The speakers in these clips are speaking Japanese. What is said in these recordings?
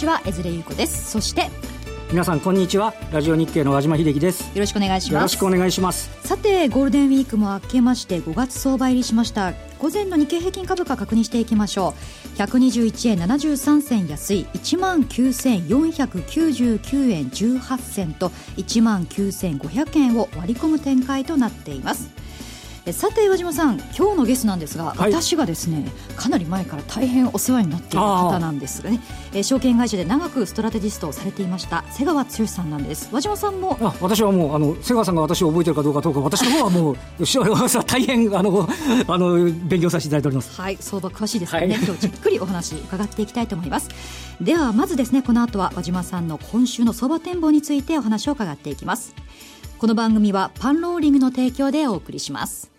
ちは江連優子です。そして皆さんこんにちはラジオ日経の和島秀樹です。よろしくお願いします。よろしくお願いします。さてゴールデンウィークも明けまして5月相場入りしました。午前の日経平均株価確認していきましょう。121円73銭安い。1万9499円18銭と1万9500円を割り込む展開となっていますさて岩島さん今日のゲストなんですが、はい、私がですねかなり前から大変お世話になっている方なんですがね、えー、証券会社で長くストラテジストをされていました瀬川剛さんなんです。和島さんもあ私はもうあの瀬川さんが私を覚えてるかどうかどうか私の方はもう 大変あのあの勉強させていただいております。はい相場詳しいですからね、はい、今日じっくりお話伺っていきたいと思います。ではまずですねこの後は和島さんの今週の相場展望についてお話を伺っていきますこの番組はパンローリングの提供でお送りします。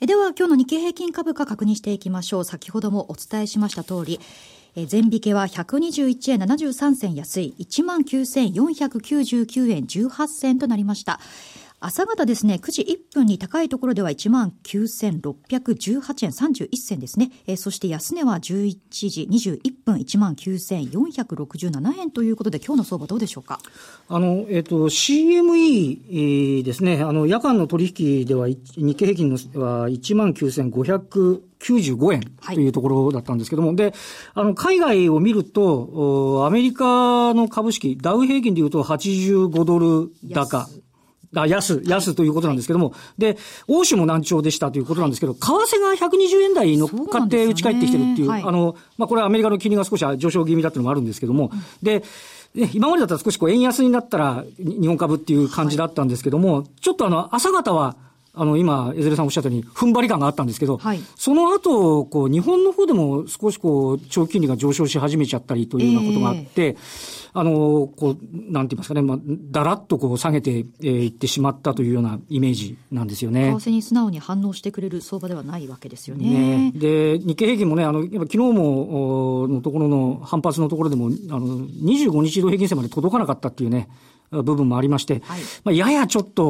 では今日の日経平均株価確認していきましょう。先ほどもお伝えしました通り全引けは121円73銭安い19,499円18銭となりました。朝方ですね、9時1分に高いところでは1万9618円31銭ですね。えー、そして安値は11時21分1万9467円ということで、今日の相場どうでしょうか？あの、えっ、ー、と、CME ですね、あの、夜間の取引では日経平均のは1万9500 95円というところだったんですけども、はい、で、あの、海外を見ると、アメリカの株式、ダウ平均でいうと85ドル高。あ安、安ということなんですけども、で、欧州も難聴でしたということなんですけど、為替が120円台に乗っかって打ち返ってきてるっていう、うねはい、あの、まあ、これはアメリカの金利が少し上昇気味だっていうのもあるんですけども、うん、で、今までだったら少しこう円安になったら日本株っていう感じだったんですけども、はい、ちょっとあの、朝方は、あの、今、江連さんおっしゃったように、踏ん張り感があったんですけど、はい、その後、こう、日本の方でも少しこう、長期金利が上昇し始めちゃったりというようなことがあって、えー、あの、こう、なんて言いますかね、まあ、だらっとこう、下げてい、えー、ってしまったというようなイメージなんですよね。為替に素直に反応してくれる相場ではないわけですよね。ねで、日経平均もね、あの、昨日も、のところの反発のところでも、あの、25日移動平均線まで届かなかったっていうね、部分もありまして、はい、まあ、ややちょっと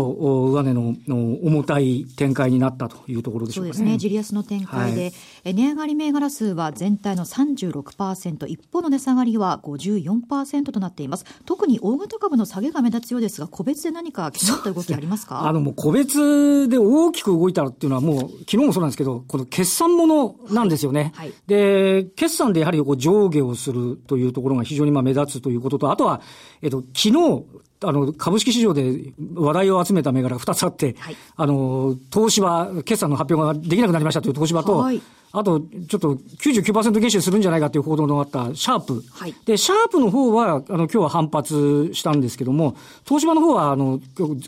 上値の重たい展開になったというところでしょうかね。そうですね。ジリアスの展開で、はい、値上がり銘柄数は全体の36%、一方の値下がりは54%となっています。特に大型株の下げが目立つようですが、個別で何か気になった動きありますか？あの、もう個別で大きく動いたっていうのはもう、昨日もそうなんですけど、この決算ものなんですよね。はい、で、決算でやはりこう上下をするというところが非常にまあ目立つということと、あとは、えっと、昨日、あの、株式市場で話題を集めた銘柄2つあって、はい、あの、東芝、決算の発表ができなくなりましたという東芝と、はい、あと、ちょっと99%減収するんじゃないかという報道のあったシャープ。はい、で、シャープの方は、あの、今日は反発したんですけども、東芝の方は、あの、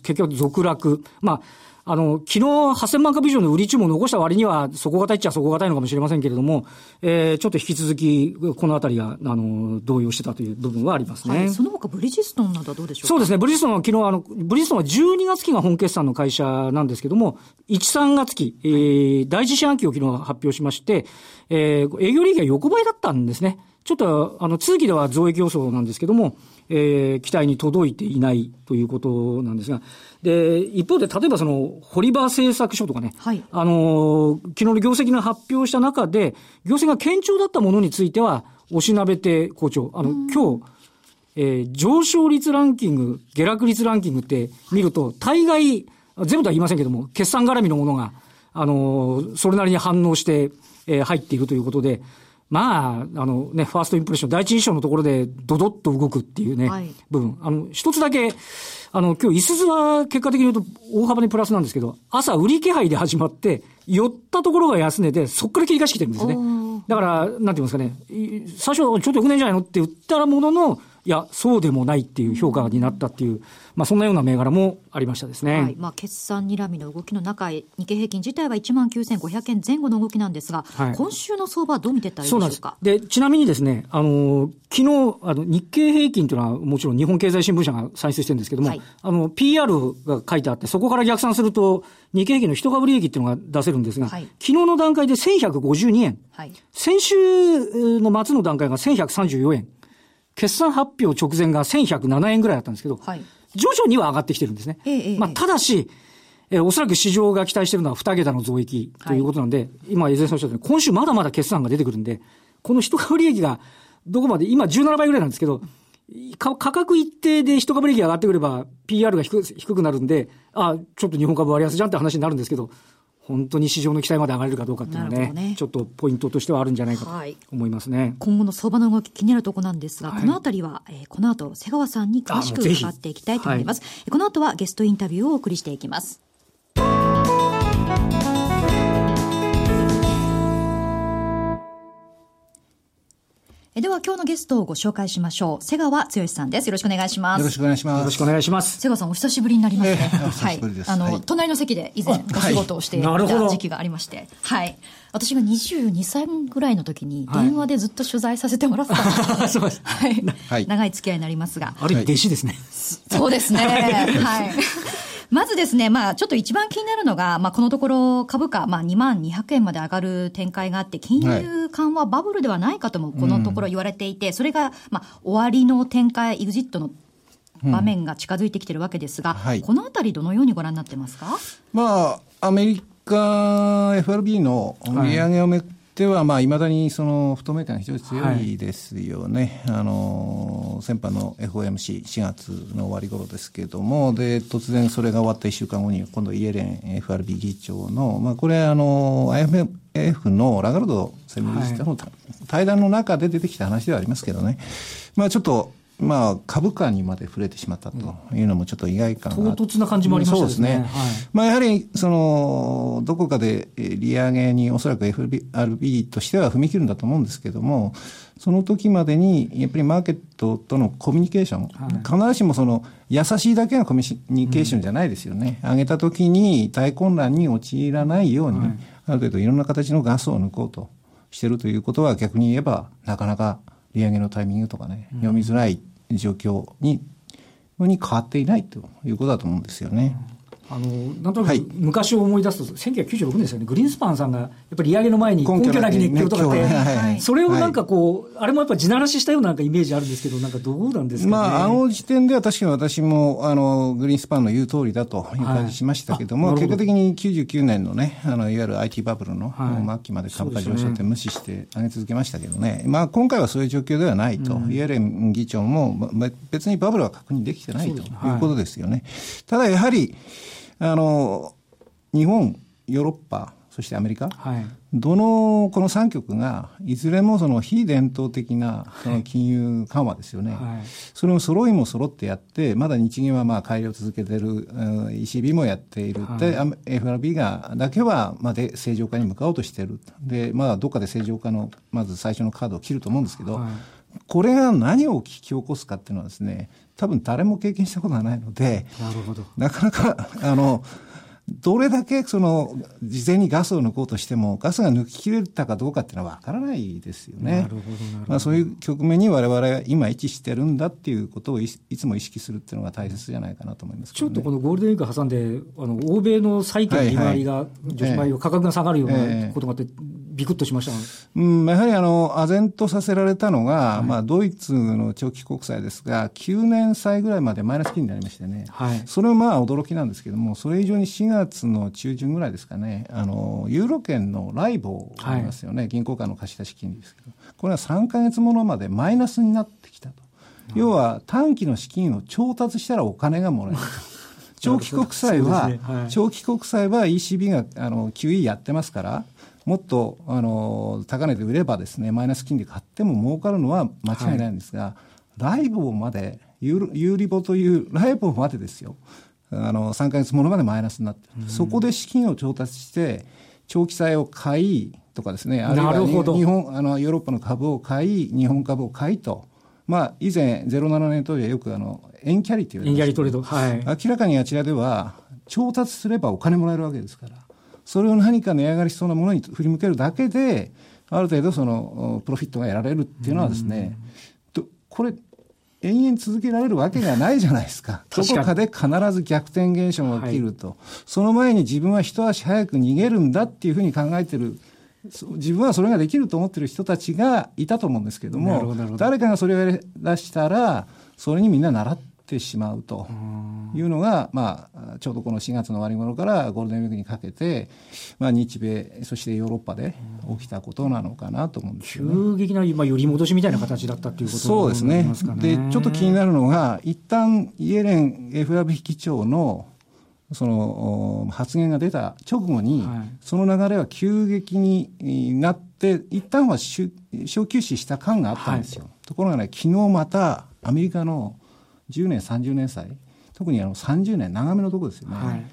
結局続落。まあ、あの、昨日8000万株以上の売り注文を残した割には、底堅いっちゃ底堅いのかもしれませんけれども、えー、ちょっと引き続き、このあたりが、あの、動揺してたという部分はありますね。はい、その他、ブリヂストンなどはどうでしょうか？そうですね、ブリヂストンは昨日、あの、ブリヂストンは12月期が本決算の会社なんですけども、1、3月期、えー、第一四半期を昨日発表しまして、えー、営業利益が横ばいだったんですね。ちょっと、あの、通期では増益予想なんですけども、えー、期待に届いていないということなんですが、で、一方で、例えばその、堀場製作所とかね、はい、あの、昨日の業績が発表した中で、業績が堅調だったものについては、おしなべて好調。あの、今日、えー、上昇率ランキング、下落率ランキングって見ると、大概、全部とは言いませんけども、決算絡みのものが、あの、それなりに反応して、えー、入っているということで、まあ、あのね、ファーストインプレッション、第一印象のところでドドッと動くっていうね、はい、部分。あの、一つだけ、あの、今日、いすゞは結果的に言うと大幅にプラスなんですけど、朝売り気配で始まって、寄ったところが安値で、そっから切り返してきてるんですね。だから、なんて言いますかね、最初ちょっと良くないんじゃないのって言ったものの、いや、そうでもないっていう評価になったっていう、まあ、そんなような銘柄もありましたですね。はい、まあ、決算にらみの動きの中、日経平均自体は1万9500円前後の動きなんですが、はい、今週の相場はどう見てたらいいでしょうか？でちなみにですね、あの、昨日、あの、日経平均というのはもちろん日本経済新聞社が算出してるんですけども、はい、あの、PR が書いてあって、そこから逆算すると、日経平均の一株利益っていうのが出せるんですが、はい、昨日の段階で1152円。はい、先週の末の段階が1134円。決算発表直前が1107円ぐらいだったんですけど、はい、徐々には上がってきてるんですね。ええ、まあ、ただし、えー、おそらく市場が期待しているのは2桁の増益ということなんで、はい、今、江添さんおっしゃったように、今週まだまだ決算が出てくるんで、この一株利益がどこまで、今17倍ぐらいなんですけど、価格一定で一株利益が上がってくれば、PR が低低くなるんで、あちょっと日本株割安じゃんって話になるんですけど、本当に市場の期待まで上がれるかどうかっていうのはね、ねちょっとポイントとしてはあるんじゃないかと思いますね。はい、今後の相場の動き気になるところなんですが、はい、このあたりは、えー、この後、瀬川さんに詳しく伺っていきたいと思います。はい、この後はゲストインタビューをお送りしていきます。では今日のゲストをご紹介しましょう。瀬川剛さんです。よろしくお願いします。よろしくお願いします。よろしくお願いします。瀬川さんお久しぶりになりますね。えー、はい。あの、はい、隣の席で以前お仕事をしていた時期がありまして、はい。私が22歳ぐらいの時に電話でずっと取材させてもらってたんです。そうです。はい。はい、長い付き合いになりますが。あれ、弟子ですね。そうですね。はい。まずですね、まあ、ちょっと一番気になるのが、まあ、このところ株価、まあ、2万200円まで上がる展開があって、金融緩和バブルではないかとも、このところ言われていて、それが、まあ、終わりの展開、エグジットの場面が近づいてきてるわけですが、うんはい、このあたり、どのようにご覧になってますか、まあ、アメリカ FRB の利上げをめては、まあ、いまだにその不透明感が非常に強いですよね、はい、あの先般の FOMC、4月の終わり頃ですけれども、で突然それが終わった1週間後に、今度、イエレン FRB 議長の、まあ、これあの、IMF のラガルド専務理事長の対談の中で出てきた話ではありますけどね、まあ、ちょっとまあ、株価にまで触れてしまったというのもちょっと意外感が、唐突な感じもありましたね。そうですね。はい、まあ、やはり、その、どこかで利上げにおそらく FRB としては踏み切るんだと思うんですけども、その時までに、やっぱりマーケットとのコミュニケーション、はい、必ずしもその、優しいだけのコミュニケーションじゃないですよね。うん、上げた時に大混乱に陥らないように、はい、ある程度いろんな形のガスを抜こうとしてるということは逆に言えば、なかなか利上げのタイミングとかね、読みづらい状況にに変わっていないということだと思うんですよね。あのなんとなく昔を思い出すと、はい、1996年ですよね、グリーンスパンさんがやっぱり利上げの前に根拠なき熱狂とかって、はい、それをなんかこう、はい、あれもやっぱ地ならししたようななんかイメージあるんですけど、なんかどうなんですか、ね、まあ、あの時点では確かに私もあのグリーンスパンの言う通りだという感じしましたけども、結果的に99年のね、あのいわゆる IT バブルの末期まで株価上昇って無視して上げ続けましたけどね、まあ、今回はそういう状況ではないと、うん、イエレン議長も別にバブルは確認できてないということですよね。ただやはりあの、日本、ヨーロッパ、そしてアメリカ、はい、どのこの3局が、いずれもその非伝統的なその金融緩和ですよね、はい、それを揃いも揃ってやって、まだ日銀はまあ改良を続けている、ECB もやっている、はい、で FRB がだけはまで正常化に向かおうとしている、でまあ、どっかで正常化のまず最初のカードを切ると思うんですけど、はい、これが何を引き起こすかっていうのはですね、多分誰も経験したことがないので、なるほど。なかなか、あの、どれだけその事前にガスを抜こうとしても、ガスが抜き切れたかどうかっていうのは分からないですよね。なるほどまあ、そういう局面に我々は今位置してるんだっていうことをいつも意識するっていうのが大切じゃないかなと思います、ね、ちょっとこのゴールデンウィーク挟んで、あの欧米の債券の利回りが、女子米価格が下がるようなことがあって、ビクッとしました、うん、やはりあの、唖然とさせられたのが、はい、まあ、ドイツの長期国債ですが、9年債ぐらいまでマイナス金になりましてね、はい、それはまあ驚きなんですけども、それ以上に4月の中旬ぐらいですかね、あの、ユーロ圏のライボありますよね、はい、銀行間の貸し出し金利ですけど、これは3か月ものまでマイナスになってきたと。要は短期の資金を調達したらお金がもらえると。長期国債は、ね。はい、長期国債は ECB があの QE やってますから、もっとあの高値で売ればですねマイナス金利買っても儲かるのは間違いないんですが、はい、ライボまでユーリボというライボまでですよあの3か月ものまでマイナスになってる、そこで資金を調達して長期債を買いとかですね。あるいは日本あのヨーロッパの株を買い日本株を買いと。まあ、以前、07年当時はよくあの円キャリって言われ円キャリトレード、はい、明らかにあちらでは、調達すればお金もらえるわけですから、それを何か値上がりしそうなものに振り向けるだけで、ある程度そのプロフィットが得られるっていうのはですね、これ、延々続けられるわけがないじゃないですか。どこかで必ず逆転現象が起きると、はい、その前に自分は一足早く逃げるんだっていうふうに考えてる。自分はそれができると思ってる人たちがいたと思うんですけども、誰かがそれをやり出したら、それにみんな習っってしまうというのが、まあ、ちょうどこの4月の終わり頃からゴールデンウィークにかけて、まあ、日米、そしてヨーロッパで起きたことなのかなと思うんですよ、ね、急激な、まあ、寄り戻しみたいな形だったということそうですね。で、ちょっと気になるのが、一旦イエレン FRB 議長のその発言が出た直後に、はい、その流れは急激になって、一旦は小休止した感があったんですよ。はい、ところがね、昨日またアメリカの10年、30年債、特にあの30年、長めのところですよね。はい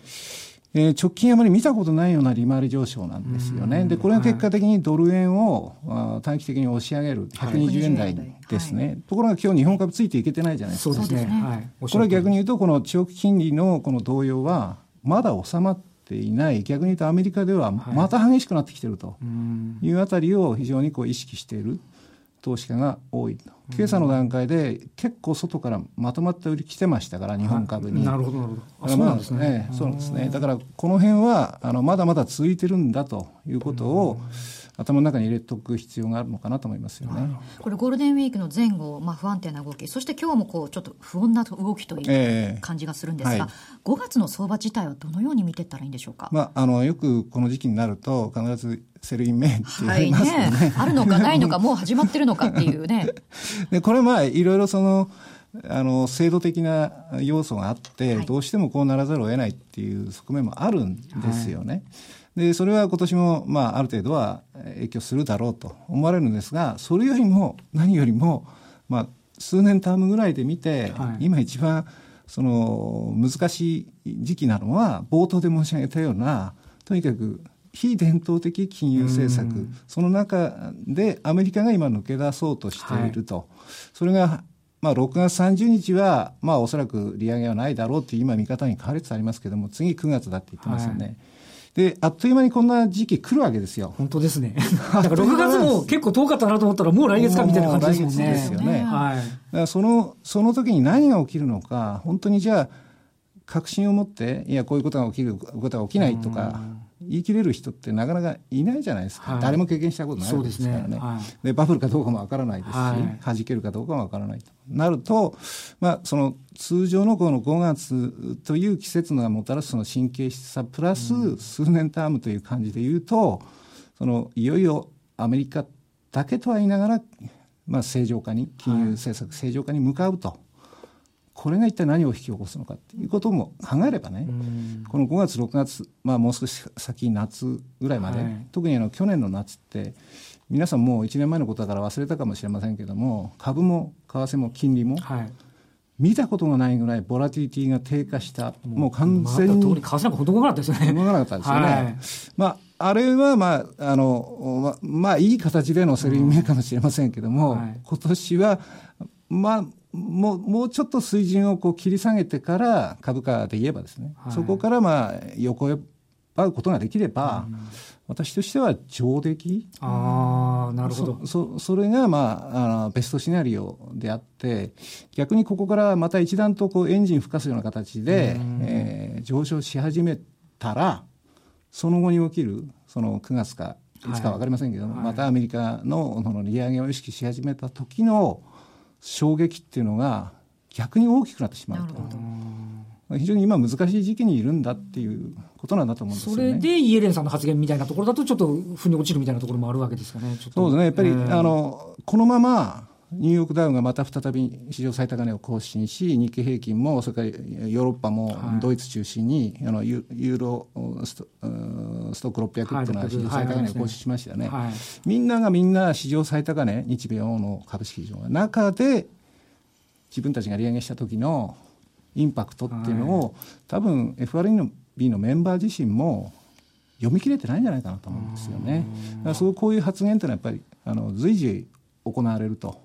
えー、直近あまり見たことないような利回り上昇なんですよね。で、これが結果的にドル円を、はい、短期的に押し上げる120円台ですね。はい、ところが今日日本株ついていけてないじゃないですか。そうですね。はい、これは逆に言うと、この長期金利のこの動揺は、まだ収まっていない、逆に言うとアメリカではまた激しくなってきているというあたりを非常にこう意識している。投資家が多いと、今朝の段階で結構外からまとまった売り来てましたから、日本株に。なるほど、なるほど。そうなんですね。そうですね。だから、この辺は、あの、まだまだ続いてるんだということを、頭の中に入れておく必要があるのかなと思いますよね。これゴールデンウィークの前後、まあ、不安定な動き、そして今日もこうちょっと不穏な動きという感じがするんですが、えーはい、5月の相場自体はどのように見ていったらいいんでしょうか？まあ、あのよくこの時期になると必ず Sell in May って言われますよね,、はいね。あるのか ないのかもう始まってるのかっていうね。でこれまあいろいろそのあの制度的な要素があって、どうしてもこうならざるを得ないっていう側面もあるんですよね。はいで、それは今年も、まあ、ある程度は影響するだろうと思われるんですが、それよりも、何よりも、まあ、数年タームぐらいで見て、はい、今一番、その、難しい時期なのは、冒頭で申し上げたような、とにかく、非伝統的金融政策、その中でアメリカが今抜け出そうとしていると。はい、それがまあ、6月30日は、まあ、おそらく利上げはないだろうという今、見方に変わりつつありますけれども、次9月だって言ってますよね。はいで、あっという間にこんな時期来るわけですよ。本当ですね。だから6月も結構遠かったなと思ったら、もう来月かみたいな感じですもんね。ですよね。はい。だからその、その時に何が起きるのか、本当にじゃあ、確信を持って、いや、こういうことが起きる、こういうことが起きないとか、言い切れる人ってなかなかいないじゃないですか、はい、誰も経験したことないですからね。で、ね。はい、バブルかどうかもわからないですし、はい、弾けるかどうかもわからないと。なると、まあ、その通常のこの5月という季節がもたらすその神経質さプラス数年タームという感じでいうと、そのいよいよアメリカだけとは言いながら、まあ、正常化に金融政策正常化に向かうと。これが一体何を引き起こすのかということも考えればね、この5月、6月、まあ、もう少し先、夏ぐらいまで、はい、特にあの去年の夏って、皆さんもう1年前のことだから忘れたかもしれませんけども、株も為替も金利も、はい見たことがないぐらいボラティティが低下した、もう完全に。為替なんかほとんどなかったですね。ほとんどなかったですよね。はい、まあ、あれは、まあ、あの、ま、まあ、いい形でのセリングかもしれませんけども、うんはい、今年は、まあ、もう、もうちょっと水準をこう切り下げてから株価で言えばですね、はい、そこからまあ横へばうことができれば、うん、私としては上出来。ああなるほど。そそれが、まあ、あのベストシナリオであって逆にここからまた一段とこうエンジン吹かすような形で、うん、えー、上昇し始めたらその後に起きるその9月かいつか分かりませんけども、はい、またアメリカのの利上げを意識し始めた時の衝撃っていうのが逆に大きくなってしまうと。非常に今難しい時期にいるんだっていうことなんだと思うんですよ、ね、それでイエレンさんの発言みたいなところだとちょっと腑に落ちるみたいなところもあるわけですかね。そうですね。やっぱり、えー、あのこのままニューヨークダウがまた再び史上最高値を更新し、日経平均も、それからヨーロッパもドイツ中心に、はい、あのユーロストストック600っていうのは史上最高値を更新しましたよね、はい、みんながみんな史上最高値、日米欧の株式市場の中で、自分たちが利上げした時のインパクトっていうのを、はい、多分 FRB のメンバー自身も読み切れてないんじゃないかなと思うんですよね。だからそうこういう発言っていうのはやっぱりあの随時行われると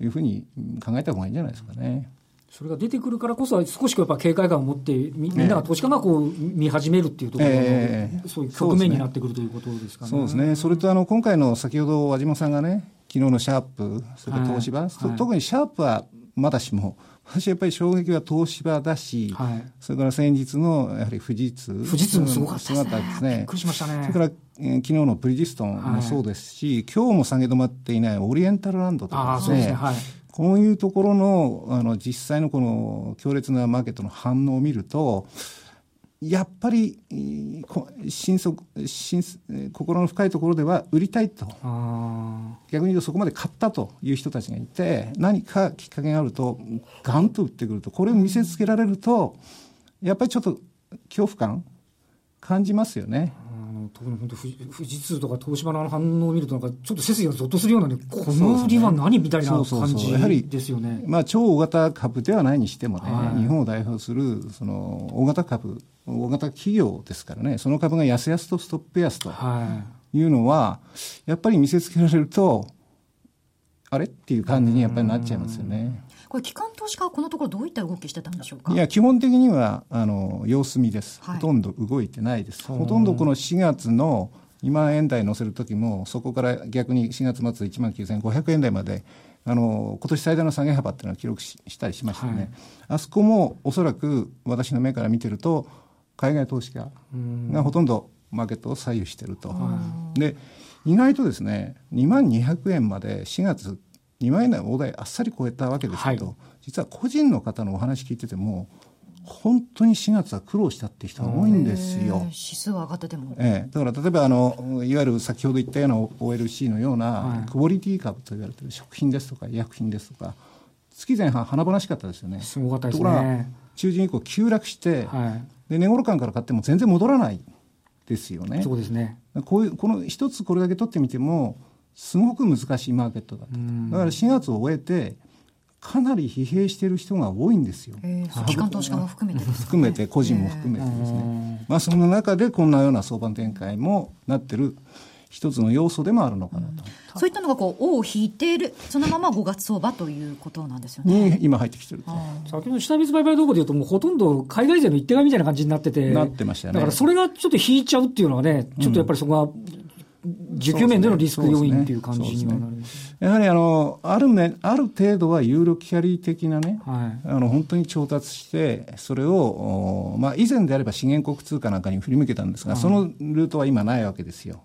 いうふうに考えた方がいいんじゃないですかね。それが出てくるからこそ、少しやっぱ警戒感を持って、みんなが投資家がこう見始めるっていうところの、えー、そういう局面になってくるということですかね。そうですね。それとあの今回の先ほど和島さんがね、昨日のシャープ、それから東芝、はい、特にシャープはまだしも、私やっぱり衝撃は東芝だし、はい、それから先日のやはり富士通。富士通もすごかったですね。ですねびっくりしましたね。それから、えー、昨日のブリヂストンもそうですし、はい、今日も下げ止まっていないオリエンタルランドとかですね。こういうところのあの実際のこの強烈なマーケットの反応を見ると、やっぱり心底心心の深いところでは売りたいと。逆に言うとそこまで買ったという人たちがいて何かきっかけがあるとガンと売ってくると。これを見せつけられるとやっぱりちょっと恐怖感感じますよね。特に本当富士通とか東芝の反応を見るとなんかちょっと背筋がぞっとするようなねこの売りは何みたいな感じやはりですよね。まあ超大型株ではないにしてもね、はい、日本を代表するその大型株大型企業ですからねその株がやすやすとストップ安というのは、やっぱり見せつけられるとあれ？っていう感じにやっぱりなっちゃいますよね。これ、機関投資家はこのところ、どういった動きしてたんでしょうか？いや、基本的にはあの様子見です、はい、ほとんど動いてないです、ほとんどこの4月の2万円台乗せるときも、そこから逆に4月末1万9500円台まで、あの今年最大の下げ幅っていうのは記録したりしましたよね、はい、あそこもおそらく私の目から見てると、海外投資家がほとんどマーケットを左右してると。で意外とですね2万200円まで4月2万円台の大台あっさり超えたわけですけど、はい、実は個人の方のお話聞いてても本当に4月は苦労したって人が多いんですよ。指数は上がってても。ええ、だから例えばあのいわゆる先ほど言ったような OLC のような、はい、クオリティ株と言われている食品ですとか医薬品ですとか月前半華々しかったですよね。すごかったですね。中旬以降急落して、はい、で値頃感から買っても全然戻らないですよね。そうですね。こういうこの一つこれだけ取ってみてもすごく難しいマーケットだと。だから4月を終えて、かなり疲弊している人が多いんですよ。えー、機関投資家も含めて含めて、個人も含めてですね。まあ、その中でこんなような相場展開もなってる一つの要素でもあるのかなと。うん、そういったのがこう、尾を引いている、そのまま5月相場ということなんですよね。に今入ってきてる先ほど下水売買動向でいうと、もうほとんど海外勢の一手買いみたいな感じになってて、なってましたね。だからそれがちょっと引いちゃうっていうのはね、ちょっとやっぱりそこは需給面でのリスク要因っていう感じにはなります、ね、やはりあのある面ある程度は有力キャリー的なね、はい、あの本当に調達してそれを、まあ、以前であれば資源国通貨なんかに振り向けたんですが、はい、そのルートは今ないわけですよ。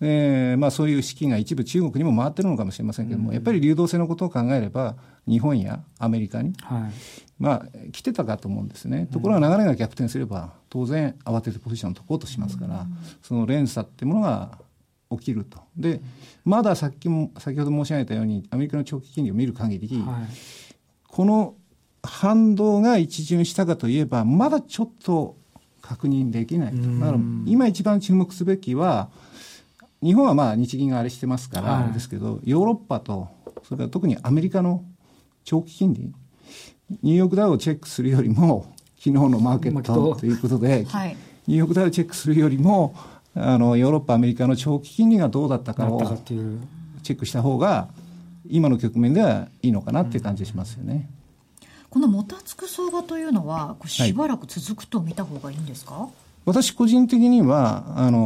えーまあ、そういう資金が一部中国にも回ってるのかもしれませんけれども、うん、やっぱり流動性のことを考えれば日本やアメリカに、はい、まあ、来てたかと思うんですね、ところが流れが逆転すれば当然慌ててポジションを解こうとしますから、うん、その連鎖っていうものが起きると。で、まださっきも、先ほど申し上げたように、アメリカの長期金利を見る限り、はい、この反動が一巡したかといえば、まだちょっと確認できないと。だから今一番注目すべきは、日本はまあ日銀があれしてますから、ですけど、ヨーロッパと、それから特にアメリカの長期金利、ニューヨークダウをチェックするよりも、昨日のマーケットということで、はい、ニューヨークダウをチェックするよりも、あのヨーロッパ、アメリカの長期金利がどうだったかをチェックした方が、今の局面ではいいのかなっていう感じがしますよね。このもたつく相場というのは、しばらく続くと見た方がいいんですか、はい私個人的には、あの、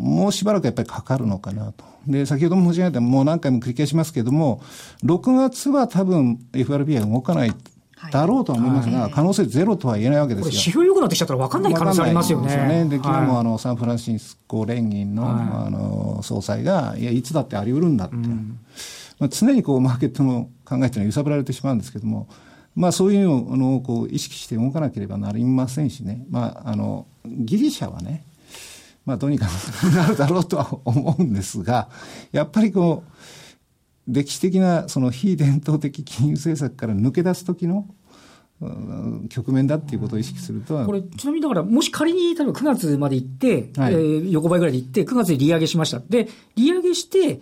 もうしばらくやっぱりかかるのかなと。で、先ほども申し上げた、もう何回も繰り返しますけれども、6月は多分 FRB は動かないだろうとは思いますが、可能性ゼロとは言えないわけですよ。指標良くなってきちゃったら分かんない可能性ありますよね。でね。で、昨日もあの、サンフランシスコ連銀の、あの、総裁が、いや、いつだってあり得るんだって。まあ、常にこう、マーケットの考えというのは揺さぶられてしまうんですけども、まあ、そういうのをこう意識して動かなければなりませんしね、まあ、あのギリシャはね、まあ、どうにかなるだろうとは思うんですが、やっぱりこう、歴史的なその非伝統的金融政策から抜け出す時の局面だっていうことを意識するとこれ、ちなみにだから、もし仮に例えば9月まで行って、はい、えー、横ばいぐらいで行って、9月に利上げしました。で、利上げして、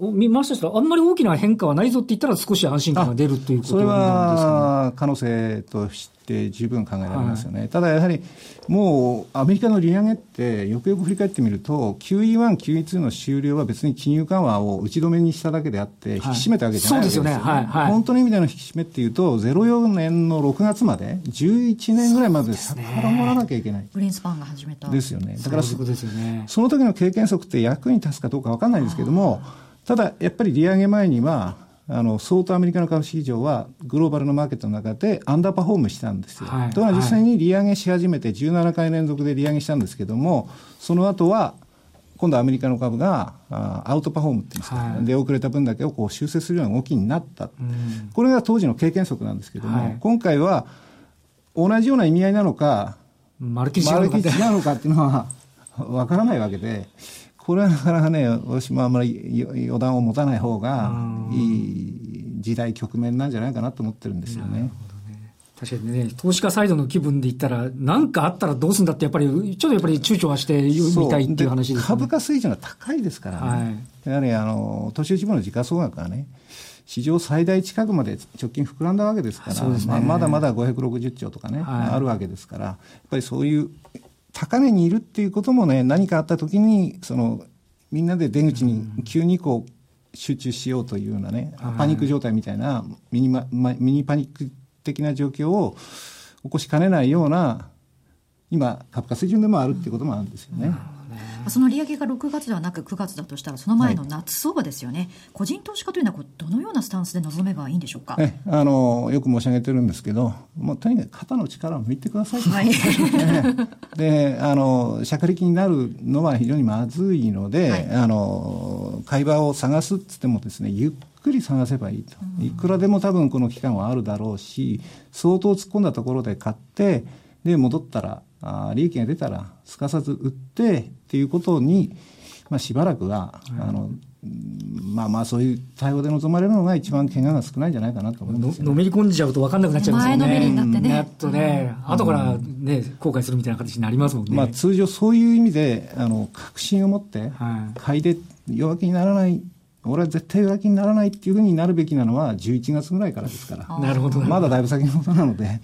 見ましたら、あんまり大きな変化はないぞって言ったら、少し安心感が出るということなんですか、ね、それは可能性として十分考えられますよね、はい、ただやはり、もうアメリカの利上げって、よくよく振り返ってみると、QE1、QE2 の終了は別に金融緩和を打ち止めにしただけであって、引き締めたわけじゃないですよね。はい、そうですよね、はい、本当の意味での引き締めっていうと、04年の6月まで、11年ぐらいまで遡らなきゃいけない。グリーンスパンが始めた。ですよね。だからそ、ね、その時の経験則って役に立つかどうか分かんないんですけども、ただ、やっぱり利上げ前には、あの相当アメリカの株式市場はグローバルのマーケットの中でアンダーパフォームしたんですよ。はい、とは実際に利上げし始めて17回連続で利上げしたんですけども、その後は今度アメリカの株があアウトパフォームっていうんですか、はい、出遅れた分だけをこう修正するような動きになった、うん、これが当時の経験則なんですけども、はい、今回は同じような意味合いなのか、まるっきり違うのかっていうのはわからないわけで、これはなかなかね、私もあんまり予断を持たない方がいい時代局面なんじゃないかなと思ってるんですよね。確かにね、投資家サイドの気分で言ったら、何かあったらどうするんだって、やっぱり、ちょっとやっぱり躊躇はしてみたいっていう話です、ね、株価水準が高いですからね。はい、やはり、あの、都市一部の時価総額がね、史上最大近くまで直近膨らんだわけですから、ね、まあ、まだまだ560兆とかね、はい、あるわけですから、やっぱりそういう高値にいるっていうこともね、何かあった時に、その、みんなで出口に急にこう、集中しようというようなね、パニック状態みたいなミニ,、ま、ミニパニック的な状況を起こしかねないような、今、株価水準でもあるっていうこともあるんですよね。その利上げが6月ではなく9月だとしたら、その前の夏相場ですよね、はい、個人投資家というのはどのようなスタンスで臨めばいいんでしょうか、あのよく申し上げてるんですけど、もうとにかく肩の力を抜いてください、はい、であの、しゃかりきになるのは非常にまずいので、はい、あの会話を探すっつってもですね、ゆっくり探せばいいと、いくらでも多分この期間はあるだろうし、相当突っ込んだところで買って、で戻ったらあ利益が出たらすかさず売ってっていうことに、まあ、しばらくは、うん、あのまあまあそういう対応で臨まれるのが一番怪我が少ないんじゃないかなと思います、ね、のめり込んじゃうと分かんなくなっちゃいますよね。前のめりになってね。やっとね、うん、後からね、後悔するみたいな形になりますもんね。まあ通常そういう意味で、あの、確信を持って、買いで弱気にならない俺は絶対弱気にならないっていうふうになるべきなのは11月ぐらいからですから。なるほど。まだだいぶ先のことなので。はい、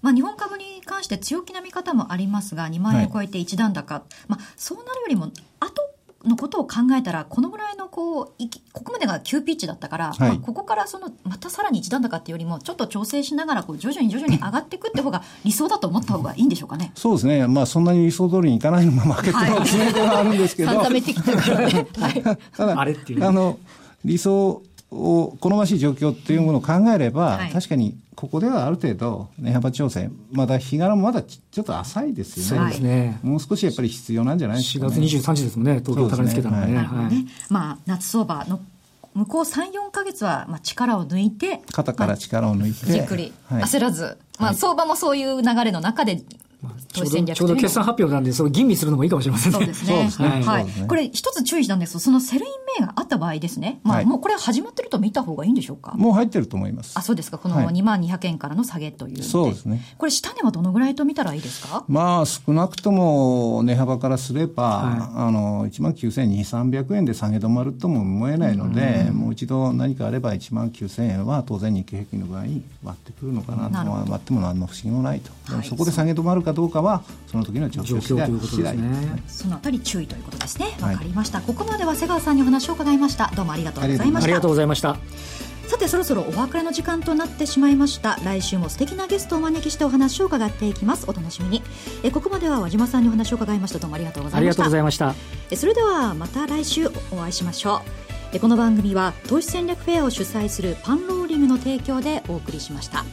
まあ日本株に関して強気な見方もありますが、2万円を超えて一段高。はい、まあそうなるよりも、後のことを考えたら、このぐらいのこう、ここまでが急ピッチだったから、はい、まあ、ここからその、またさらに一段高っていうよりも、ちょっと調整しながら、こう、徐々に徐々に上がっていくって方が理想だと思った方がいいんでしょうかね。そうですね。まあ、そんなに理想通りにいかないのがマーケットの決め手はあるんですけど。はい、めてきてるからね。はい。ただ、あれっていう。あの、理想を好ましい状況っていうものを考えれば、はい、確かにここではある程度値幅調整、まだ日柄もまだちょっと浅いですよね。そうですね。もう少しやっぱり必要なんじゃないですか、ね。4月23日ですもんね、東京高値つけたのね。ねはい、はい、まあ、夏相場の向こう3、4か月はまあ力を抜いて、肩から力を抜いて、じっくり、焦らず、まあ、相場もそういう流れの中でちょうどちょうど決算発表なんで、それ吟味するのもいいかもしれませんね。そうですね。はい。はい、これ、一つ注意したんですそのセルイン名があった場合ですね。まあ、もうこれ始まってると見た方がいいんでしょうか？もう入ってると思います。あ、そうですか。この2万200円からの下げというそうですね。これ、下値はどのぐらいと見たらいいですか？まあ、少なくとも値幅からすれば、はい、あの、1万9200、300円で下げ止まるとも思えないので、もう一度何かあれば1万9000円は当然日経平均の場合割ってくるのかなと、割っても何の不思議もないと。そこで下げ止まるかどうかは、その時の状況次第ということですね。そのあたり注意ということですね。わかりました、はい、ここまでは瀬川さんにお話を伺いました。どうもありがとうございました。ありがとうございました。さてそろそろお別れの時間となってしまいました。来週も素敵なゲストをお招きしてお話を伺っていきます。お楽しみに。えここまでは和島さんにお話を伺いました。どうもありがとうございました。ありがとうございました。えそれではまた来週お会いしましょう。この番組は投資戦略フェアを主催するパンローリングの提供でお送りしました。